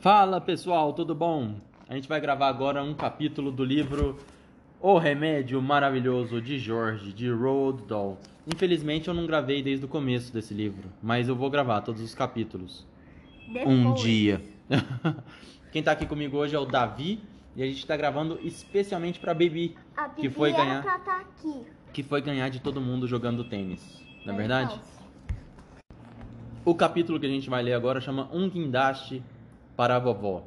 Fala pessoal, tudo bom? A gente vai gravar agora um capítulo do livro O Remédio Maravilhoso de Jorge, de Roald Dahl. Infelizmente eu não gravei desde o começo desse livro, mas eu vou gravar todos os capítulos. Um Depois. dia. Quem tá aqui comigo hoje é o Davi e a gente tá gravando especialmente pra Baby, A que Bibi foi era ganhar, pra tá aqui. que foi ganhar de todo mundo jogando tênis. Não é verdade? Então, O capítulo que a gente vai ler agora chama Um Guindaste para a Vovó.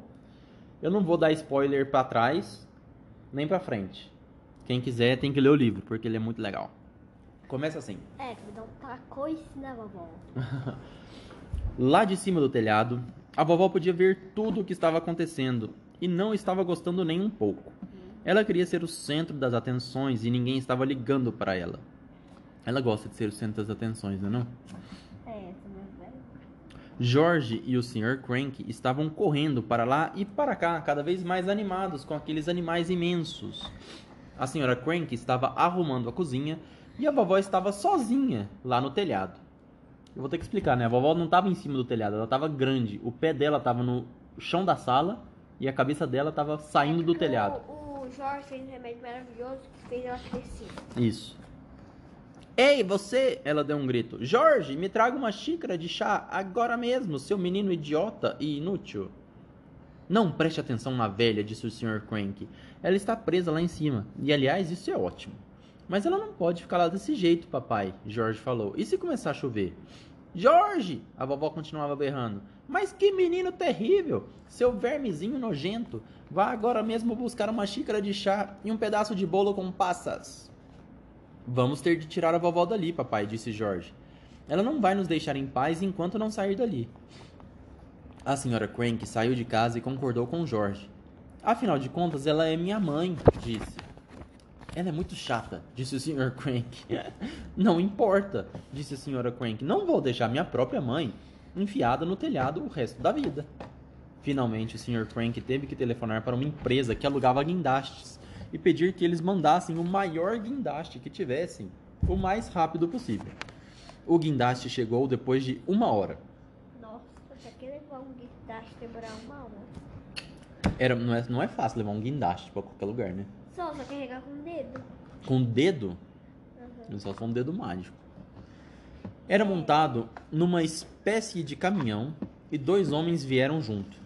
Eu não vou dar spoiler pra trás, nem pra frente. Quem quiser tem que ler o livro, porque ele é muito legal. Começa assim. É, que dá um tacoice, né, vovó? Lá de cima do telhado, a vovó podia ver tudo o que estava acontecendo e não estava gostando nem um pouco. Ela queria ser o centro das atenções e ninguém estava ligando para ela. Ela gosta de ser o centro das atenções, não é? Não? É, essa minha velha. George e o Sr. Crank estavam correndo para lá e para cá, cada vez mais animados com aqueles animais imensos. A Sra. Crank estava arrumando a cozinha e a vovó estava sozinha lá no telhado. Eu vou ter que explicar, né? A vovó não estava em cima do telhado, ela estava grande. O pé dela estava no chão da sala e a cabeça dela estava saindo do Porque telhado. O, o Jorge fez um remédio maravilhoso que fez ela crescer. Isso. Ei, você! Ela deu um grito. Jorge, me traga uma xícara de chá agora mesmo, seu menino idiota e inútil. Não preste atenção na velha, disse o Sr. Crank. Ela está presa lá em cima. E aliás, isso é ótimo. Mas ela não pode ficar lá desse jeito, papai, Jorge falou. E se começar a chover? Jorge! A vovó continuava berrando. Mas que menino terrível! Seu vermezinho nojento! Vá agora mesmo buscar uma xícara de chá e um pedaço de bolo com passas. Vamos ter de tirar a vovó dali, papai, disse Jorge. Ela não vai nos deixar em paz enquanto não sair dali. A senhora Crank saiu de casa e concordou com Jorge. Afinal de contas, ela é minha mãe, disse. Ela é muito chata, disse o Sr. Crank. Não importa, disse a senhora Crank. Não vou deixar minha própria mãe enfiada no telhado o resto da vida. Finalmente, o Sr. Crank teve que telefonar para uma empresa que alugava guindastes e pedir que eles mandassem o maior guindaste que tivessem o mais rápido possível. O guindaste chegou depois de uma hora. Nossa, que levar um guindaste demorar uma hora. Era, não, é, não é fácil levar um guindaste para qualquer lugar, né? Só, só carregar com o dedo. Com o dedo, Uhum. só foi um dedo mágico. Era montado numa espécie de caminhão e dois homens vieram junto.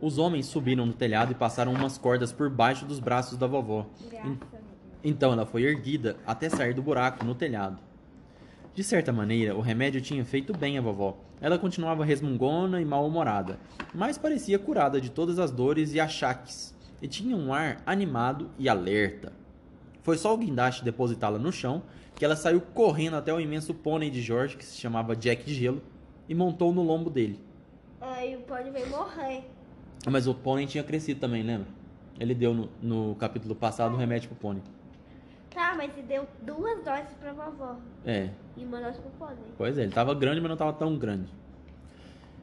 Os homens subiram no telhado e passaram umas cordas por baixo dos braços da vovó. Então ela foi erguida até sair do buraco no telhado. De certa maneira, o remédio tinha feito bem à vovó. Ela continuava resmungona e mal-humorada, mas parecia curada de todas as dores e achaques, e tinha um ar animado e alerta. Foi só o guindaste depositá-la no chão que ela saiu correndo até o imenso pônei de Jorge, que se chamava Jack de Gelo, e montou no lombo dele. Aí o pônei veio morrer. Mas o pônei tinha crescido também, lembra? Ele deu no, no capítulo passado um remédio pro pônei. Tá, mas ele deu duas doses pra vovó. É, E uma dose pro pônei. Pois é, ele tava grande, mas não tava tão grande.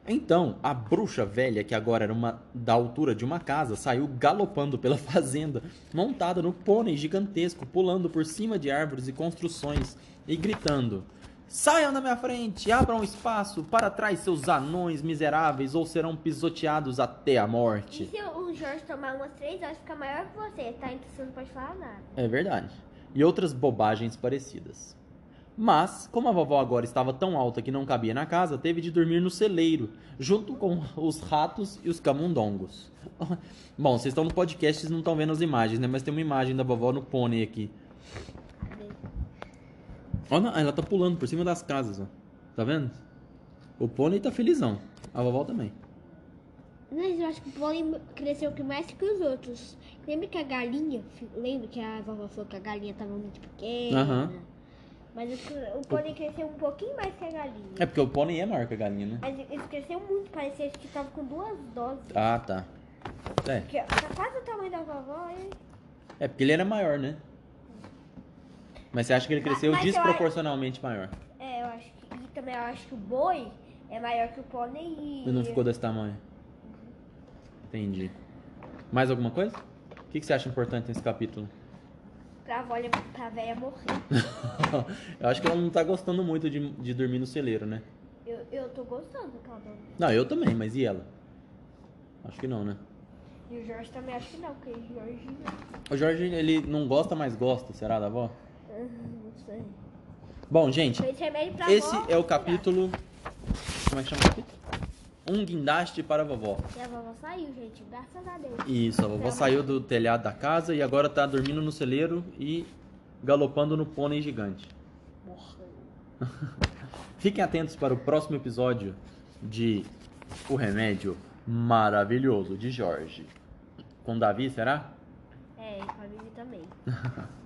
Então, a bruxa velha, que agora era uma da altura de uma casa, saiu galopando pela fazenda, montada no pônei gigantesco, pulando por cima de árvores e construções e gritando: Saiam da minha frente, abram espaço para trás, seus anões miseráveis, ou serão pisoteados até a E morte. se o Jorge tomar umas três doses, fica maior que você, tá? Então você não pode falar nada. É verdade. E outras bobagens parecidas. Mas, como a vovó agora estava tão alta que não cabia na casa, teve de dormir no celeiro, junto com os ratos e os camundongos. Bom, vocês estão no podcast, vocês não estão vendo as imagens, né? Mas tem uma imagem da vovó no pônei aqui. Olha, ela tá pulando por cima das casas, ó. Tá vendo? O pônei tá felizão. A vovó também. Mas eu acho que o pônei cresceu mais que os outros. Lembra que a galinha, lembra que a vovó falou que a galinha tava muito pequena? Aham. Mas o, o pônei cresceu um pouquinho mais que a galinha. É porque o pônei é maior que a galinha, né? Mas ele cresceu muito, parecia que tava com duas doses. Ah, tá. É. Porque tá quase o tamanho da vovó e... É porque ele era maior, né? Mas você acha que ele cresceu Mas eu desproporcionalmente maior? É, eu acho que. E também eu acho que o boi é maior que o pônei e. E não ficou desse tamanho? Entendi. Mais alguma coisa? O que que você acha importante nesse capítulo? Pra avó, pra velha morrer. eu acho que ela não tá gostando muito de, de dormir no celeiro, né? Eu, eu tô gostando, calma. Não, eu também, mas e ela? Acho que não, né? E o Jorge também acho que não, porque o Jorge. O Jorge, ele não gosta, mas gosta, será, da avó? Não sei. Bom, gente, esse é o capítulo. Como é que chama o capítulo? Um guindaste para a vovó. E a vovó saiu, gente, graças a Deus. Isso, a vovó saiu do telhado da casa e agora tá dormindo no celeiro e galopando no pônei gigante. Fiquem atentos para o próximo episódio de O Remédio Maravilhoso de Jorge. Com Davi, será? É, e com a Vivi também.